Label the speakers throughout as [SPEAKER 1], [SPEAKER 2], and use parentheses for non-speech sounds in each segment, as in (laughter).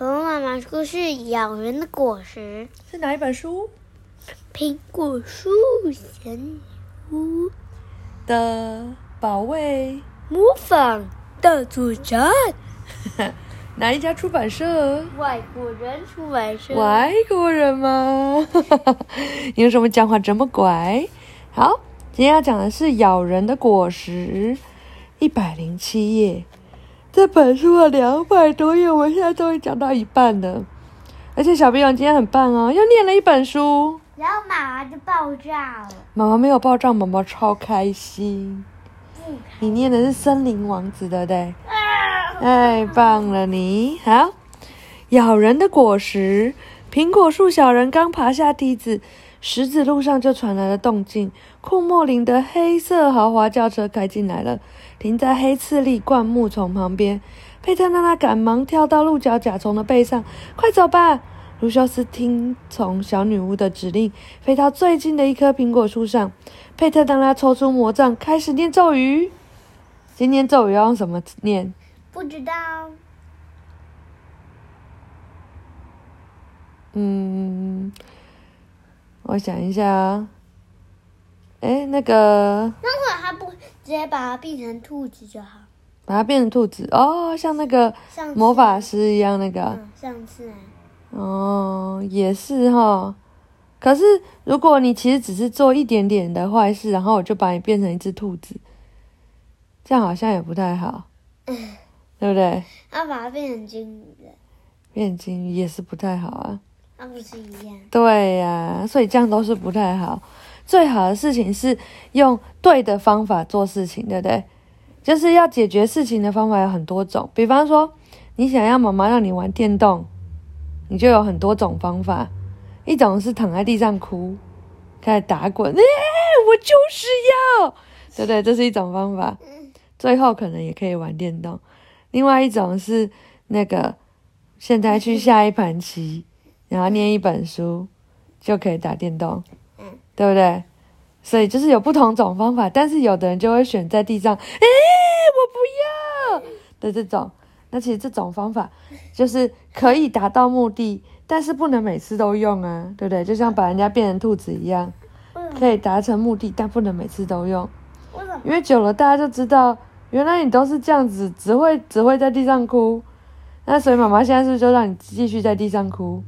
[SPEAKER 1] 恐龙妈妈说是咬人的果实，
[SPEAKER 2] 是哪一本书
[SPEAKER 1] 苹果树小女巫
[SPEAKER 2] 的保卫？
[SPEAKER 1] 模仿大作战，(laughs)
[SPEAKER 2] 哪一家出版社？
[SPEAKER 1] 外国人出版社。
[SPEAKER 2] 外国人吗？(laughs) 你为什么讲话这么乖？好，今天要讲的是咬人的果实，一百零七页。这本书啊，两百多页，我们现在终于讲到一半了。而且小朋友今天很棒哦，又念了一本书。
[SPEAKER 1] 然后妈妈就爆炸了。
[SPEAKER 2] 妈妈没有爆炸，妈妈超开心。
[SPEAKER 1] 不
[SPEAKER 2] 你念的是《森林王子》，对不对？
[SPEAKER 1] 啊！
[SPEAKER 2] 太棒了你，好！咬人的果实，苹果树小人刚爬下梯子，石子路上就传来了动静。库莫林的黑色豪华轿车开进来了，停在黑刺栗灌木丛旁边。佩特娜娜赶忙跳到鹿角甲虫的背上，快走吧！卢修斯听从小女巫的指令，飞到最近的一棵苹果树上。佩特娜娜抽出魔杖，开始念咒语。今天咒语要用什么念？
[SPEAKER 1] 不知道。
[SPEAKER 2] 嗯，我想一下啊。哎，那个
[SPEAKER 1] 那为什么他不直接把它变成兔子就好？
[SPEAKER 2] 把它变成兔子哦，像那个魔法师一样那个。
[SPEAKER 1] 嗯，上次啊
[SPEAKER 2] 哦，也是哈。可是如果你其实只是做一点点的坏事，然后我就把你变成一只兔子，这样好像也不太好，嗯 (laughs) 对不对？
[SPEAKER 1] 要把它变成金鱼了，
[SPEAKER 2] 变金鱼也是不太好啊。
[SPEAKER 1] 那不是一样？
[SPEAKER 2] 对呀、所以这样都是不太好。最好的事情是用对的方法做事情，对不对？就是要解决事情的方法有很多种，比方说，你想要妈妈让你玩电动，你就有很多种方法。一种是躺在地上哭，开始打滚，哎、我就是要，对不对？这是一种方法。最后可能也可以玩电动。另外一种是那个，现在去下一盘棋，然后念一本书，就可以打电动，
[SPEAKER 1] 嗯，
[SPEAKER 2] 对不对？所以就是有不同种方法，但是有的人就会选在地上，哎，我不要的这种。那其实这种方法就是可以达到目的，但是不能每次都用啊，对不对？就像把人家变成兔子一样？可以达成目的，但不能每次都用。
[SPEAKER 1] 为什么？
[SPEAKER 2] 因为久了，大家就知道原来你都是这样子，只会只会在地上哭。那所以妈妈现在是不是就让你继续在地上哭，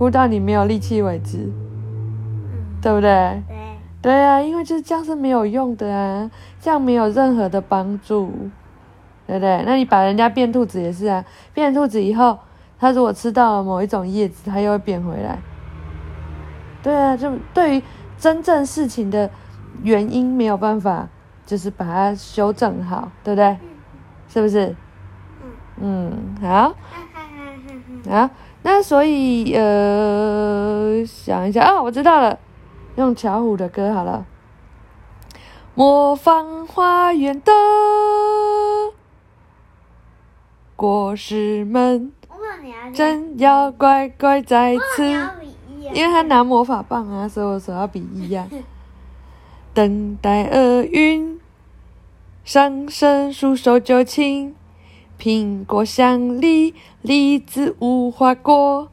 [SPEAKER 2] 哭到你没有力气为止，
[SPEAKER 1] 嗯，
[SPEAKER 2] 对不对？
[SPEAKER 1] 对，
[SPEAKER 2] 对啊，因为就是这样是没有用的啊，这样没有任何的帮助，对不对？那你把人家变兔子也是啊，变兔子以后，它如果吃到了某一种叶子，它又会变回来。对啊，就对于真正事情的原因没有办法，就是把它修正好，对不对？是不是？嗯，好。
[SPEAKER 1] 哈哈哈哈哈。
[SPEAKER 2] 啊，那所以呃，想一下啊，我知道了，用巧虎的歌好了。魔方花园的果实们，真要乖乖在此。因为他拿魔法棒啊，所以我手要比一样。等待厄运上升，束手就擒。苹果、香梨、梨子、无花果，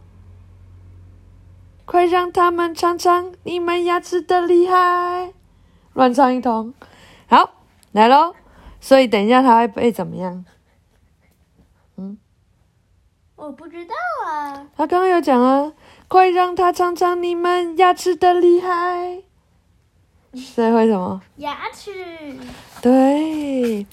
[SPEAKER 2] 快让他们尝尝你们牙齿的厉害！乱唱一通，好，来喽。所以等一下他会被怎么样？
[SPEAKER 1] 嗯我不知道啊。
[SPEAKER 2] 他刚刚有讲啊，快让他尝尝你们牙齿的厉害。所以会什么？
[SPEAKER 1] 牙齿。
[SPEAKER 2] 对，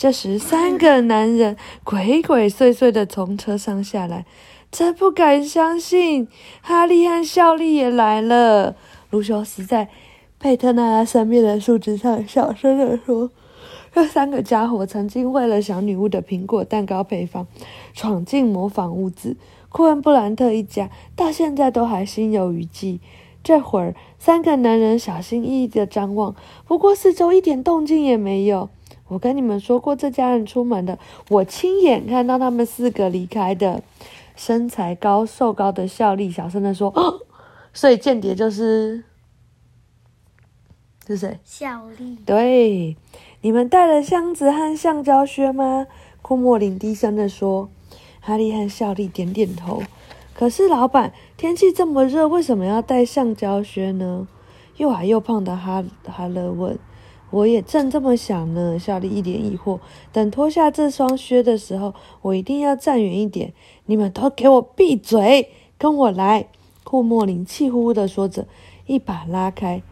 [SPEAKER 2] 这时三个男人鬼鬼祟祟的从车上下来，真不敢相信，哈利和孝利也来了。卢修斯在佩特纳拉身边的树枝上小声的说：“这三个家伙曾经为了小女巫的苹果蛋糕配方，闯进模仿屋子。库恩布兰特一家到现在都还心有余悸。这会儿，三个男人小心翼翼的张望，不过四周一点动静也没有。我跟你们说过，这家人出门的，我亲眼看到他们四个离开的。身材高、瘦高的效力小声的说：“哦，所以间谍就是是谁？
[SPEAKER 1] 效力。
[SPEAKER 2] 对，你们带了箱子和橡胶靴吗？库莫林低声的说。哈利和效力点点头。可是老板，天气这么热，为什么要带橡胶靴呢？又矮又胖的哈哈勒问。我也正这么想呢。小丽一脸疑惑。等脱下这双靴的时候，我一定要站远一点。你们都给我闭嘴，跟我来！库莫林气呼呼地说着，一把拉开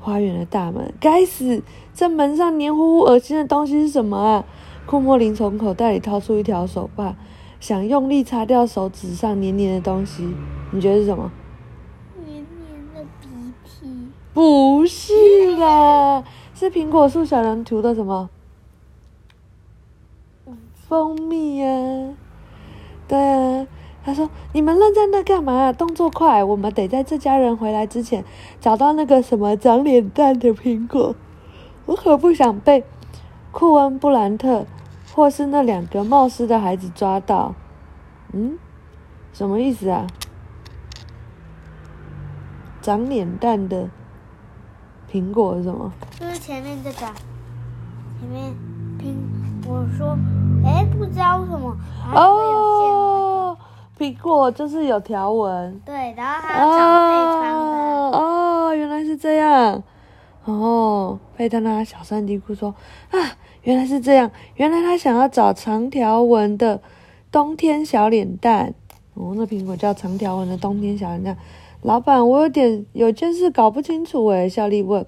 [SPEAKER 2] 花园的大门。该死，这门上黏糊糊、恶心的东西是什么啊？库莫林从口袋里掏出一条手帕。想用力擦掉手指上黏黏的东西，你觉得是什么？
[SPEAKER 1] 黏黏的鼻涕？
[SPEAKER 2] 不是啦，是苹果树小人涂的什么？蜂蜜呀。对啊，他说：“你们愣在那干嘛？动作快，我们得在这家人回来之前找到那个什么长脸蛋的苹果。我可不想被库恩布兰特。”或是那两个冒失的孩子抓到，嗯，什么意思啊？长脸蛋的苹果是什么？
[SPEAKER 1] 就是前面这个，前面苹我说，哎，不知道什么。
[SPEAKER 2] 哦，苹果就是有条纹。
[SPEAKER 1] 对，然后它长配方的。
[SPEAKER 2] 哦，原来是这样。哦，佩特拉小声嘀咕说：“啊。”原来是这样，原来他想要找长条纹的冬天小脸蛋。哦，那苹果叫长条纹的冬天小脸蛋。老板，我有点有件事搞不清楚诶。小丽问：“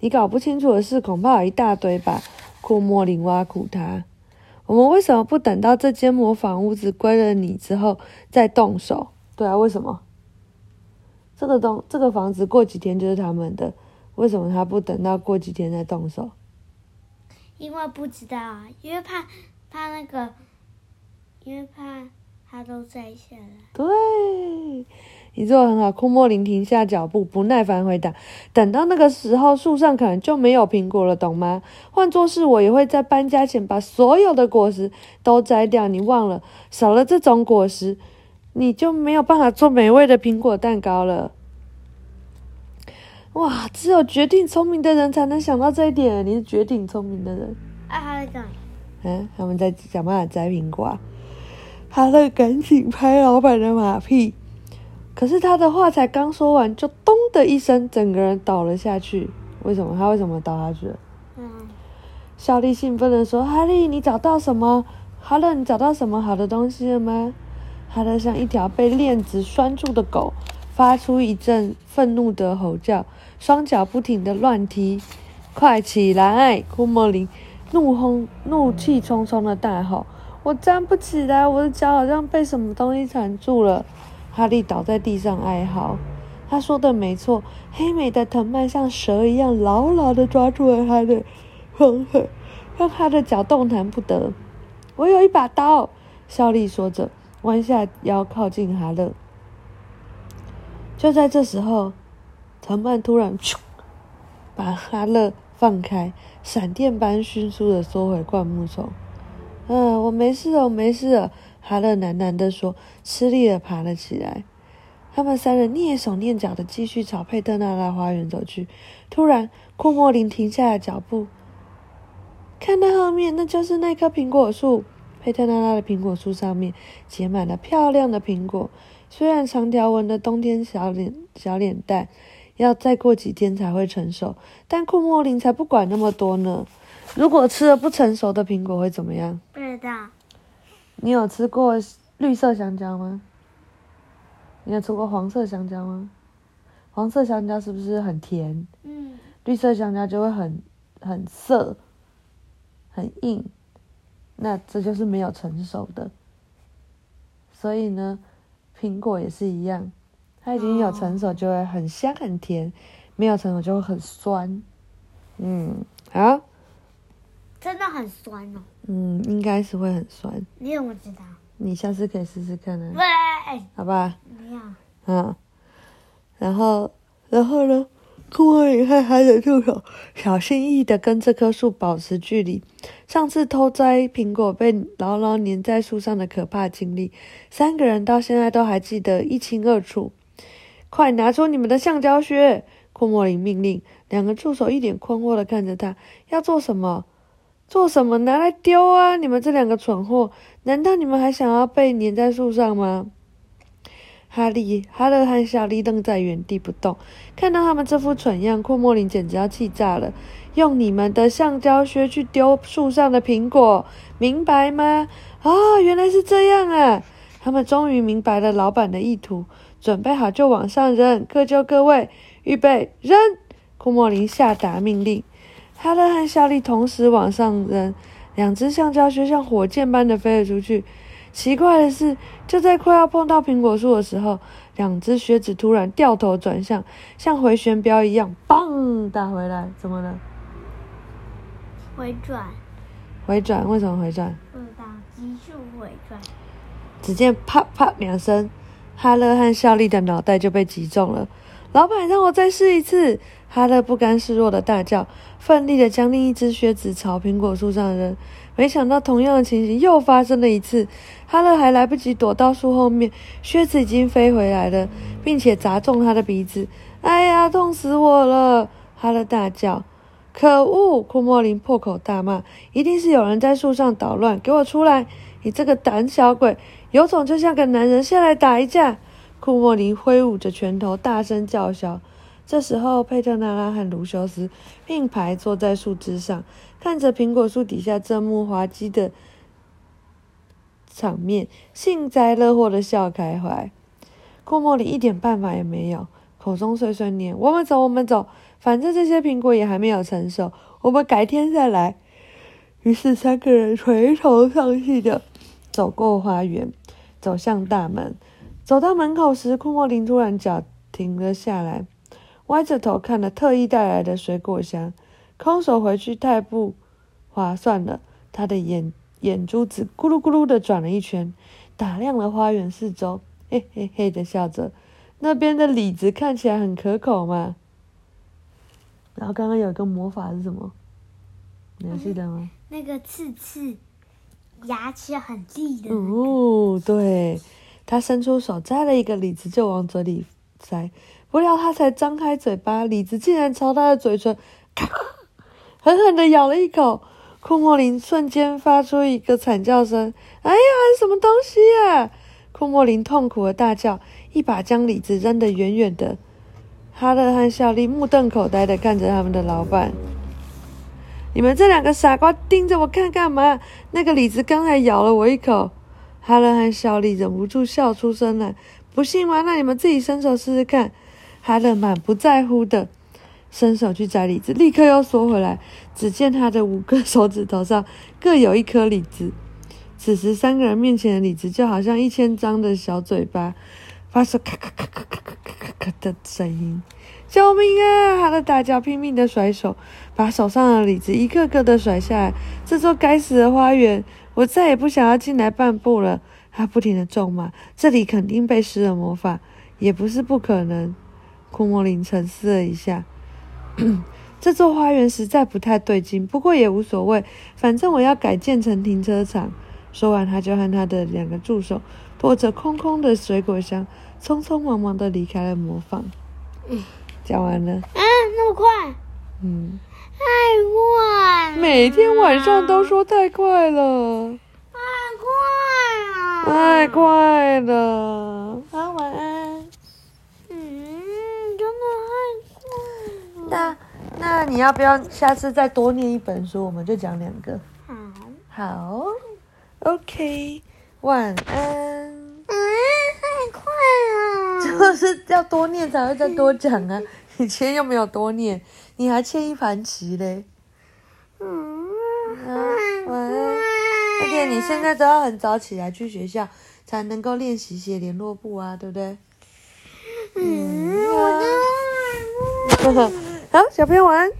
[SPEAKER 2] 你搞不清楚的事恐怕有一大堆吧？”库莫林挖苦他：“我们为什么不等到这间模仿屋子归了你之后再动手？”对啊，为什么？这个东这个房子过几天就是他们的，为什么他不等到过几天再动手？
[SPEAKER 1] 因为不知道啊，因为怕怕那个，因为怕他都摘下来。
[SPEAKER 2] 对，你做的很好。库莫林停下脚步，不耐烦回答：“等到那个时候，树上可能就没有苹果了，懂吗？换作是我，也会在搬家前把所有的果实都摘掉。你忘了，少了这种果实，你就没有办法做美味的苹果蛋糕了。”哇！只有绝顶聪明的人才能想到这一点。你是绝顶聪明的人。
[SPEAKER 1] 啊，哈乐
[SPEAKER 2] 嗯，他们在想办法摘苹果。哈乐赶紧拍老板的马屁。可是他的话才刚说完，就咚的一声，整个人倒了下去。为什么？他为什么倒下去了？嗯。小丽兴奋的说：“哈利，你找到什么？哈乐，你找到什么好的东西了吗？”哈乐像一条被链子拴住的狗，发出一阵愤怒的吼叫。双脚不停的乱踢，快起来！库莫林怒轰、怒气冲冲的大吼：“我站不起来，我的脚好像被什么东西缠住了。”哈利倒在地上哀嚎。他说的没错，黑美的藤蔓像蛇一样牢牢的抓住了他的双腿，让他的脚动弹不得。我有一把刀，肖丽说着，弯下腰靠近哈勒。就在这时候。藤蔓突然，把哈勒放开，闪电般迅速的缩回灌木丛。嗯，我没事我没事。哈勒喃喃地说，吃力的爬了起来。他们三人蹑手蹑脚的继续朝佩特纳拉花园走去。突然，库莫林停下了脚步，看到后面，那就是那棵苹果树。佩特纳拉的苹果树上面结满了漂亮的苹果。虽然长条纹的冬天小脸小脸蛋。要再过几天才会成熟，但库莫林才不管那么多呢。如果吃了不成熟的苹果会怎么样？
[SPEAKER 1] 不知道。
[SPEAKER 2] 你有吃过绿色香蕉吗？你有吃过黄色香蕉吗？黄色香蕉是不是很甜？嗯。绿色香蕉就会很很涩，很硬。那这就是没有成熟的。所以呢，苹果也是一样。它已经有成熟，就会很香很甜；没有成熟，就会很酸。嗯，好，
[SPEAKER 1] 真的很酸哦。
[SPEAKER 2] 嗯，应该是会很酸。
[SPEAKER 1] 你怎么知道？
[SPEAKER 2] 你下次可以试试看呢。
[SPEAKER 1] 喂，
[SPEAKER 2] 好吧。
[SPEAKER 1] 没有。
[SPEAKER 2] 嗯，然后，然后呢？库莫林和他的助手小心翼翼的跟这棵树保持距离。上次偷摘苹果被牢牢粘在树上的可怕经历，三个人到现在都还记得一清二楚。快拿出你们的橡胶靴！库莫林命令。两个助手一脸困惑的看着他，要做什么？做什么？拿来丢啊！你们这两个蠢货，难道你们还想要被粘在树上吗？哈利、哈勒和小丽愣在原地不动，看到他们这副蠢样，库莫林简直要气炸了。用你们的橡胶靴去丢树上的苹果，明白吗？啊，原来是这样啊！他们终于明白了老板的意图，准备好就往上扔，各就各位，预备扔！库莫林下达命令，哈勒和小丽同时往上扔，两只橡胶靴像火箭般的飞了出去。奇怪的是，就在快要碰到苹果树的时候，两只靴子突然掉头转向，像回旋镖一样，嘣打回来。怎么了？
[SPEAKER 1] 回转，
[SPEAKER 2] 回转？为什么回转？
[SPEAKER 1] 不知道，急速回转。
[SPEAKER 2] 只见啪啪两声，哈勒和夏利的脑袋就被击中了。老板，让我再试一次！哈勒不甘示弱的大叫，奋力的将另一只靴子朝苹果树上扔。没想到，同样的情形又发生了一次。哈勒还来不及躲到树后面，靴子已经飞回来了，并且砸中他的鼻子。哎呀，痛死我了！哈勒大叫。可恶！库莫林破口大骂：“一定是有人在树上捣乱！给我出来！你这个胆小鬼，有种就像个男人，下来打一架！”库莫林挥舞着拳头，大声叫嚣。这时候，佩特纳拉和卢修斯并排坐在树枝上，看着苹果树底下这幕滑稽的场面，幸灾乐祸的笑开怀。库莫林一点办法也没有，口中碎碎念：“我们走，我们走，反正这些苹果也还没有成熟，我们改天再来。”于是，三个人垂头丧气的走过花园，走向大门。走到门口时，库莫林突然脚停了下来。歪着头看了特意带来的水果箱，空手回去太不划算了。他的眼眼珠子咕噜咕噜的转了一圈，打量了花园四周，嘿嘿嘿的笑着。那边的李子看起来很可口嘛。然后刚刚有个魔法是什么？你还记得吗？
[SPEAKER 1] 那个刺刺，牙齿很利的。
[SPEAKER 2] 哦，对，他伸出手摘了一个李子，就往嘴里塞。不料他才张开嘴巴，李子竟然朝他的嘴唇咔狠狠的咬了一口。库莫林瞬间发出一个惨叫声：“哎呀，什么东西呀！”库莫林痛苦的大叫，一把将李子扔得远远的。哈勒和小丽目瞪口呆的看着他们的老板：“你们这两个傻瓜，盯着我看干嘛？那个李子刚才咬了我一口。”哈勒和小李忍不住笑出声来：“不信吗？那你们自己伸手试试看。”哈勒满不在乎的伸手去摘李子，立刻又缩回来。只见他的五个手指头上各有一颗李子。此时，三个人面前的李子就好像一千张的小嘴巴，发出咔咔咔咔咔咔咔咔咔的声音。救命啊！哈勒大叫，拼命的甩手，把手上的李子一个个的甩下来。这座该死的花园，我再也不想要进来半步了。他不停的咒骂：这里肯定被施了魔法，也不是不可能。库莫林沉思了一下，(coughs) 这座花园实在不太对劲，不过也无所谓，反正我要改建成停车场。说完，他就和他的两个助手拖着空空的水果箱，匆匆忙忙的离开了魔坊。讲完了。
[SPEAKER 1] 啊，那么快？
[SPEAKER 2] 嗯，
[SPEAKER 1] 太快了！
[SPEAKER 2] 每天晚上都说太快了，
[SPEAKER 1] 太快了！
[SPEAKER 2] 太快了。好，晚安。
[SPEAKER 1] 嗯，真的太快了。
[SPEAKER 2] 那那你要不要下次再多念一本书？我们就讲两个。
[SPEAKER 1] 好，
[SPEAKER 2] 好，OK，晚安。
[SPEAKER 1] 嗯，太快了。(laughs)
[SPEAKER 2] 就是要多念才会再多讲啊！以前又没有多念，你还欠一盘棋嘞。
[SPEAKER 1] 嗯，
[SPEAKER 2] 啊，晚安。而且你现在都要很早起来去学校，才能够练习写联络簿啊，对不对？
[SPEAKER 1] 嗯，(laughs)
[SPEAKER 2] 好，小朋友晚安。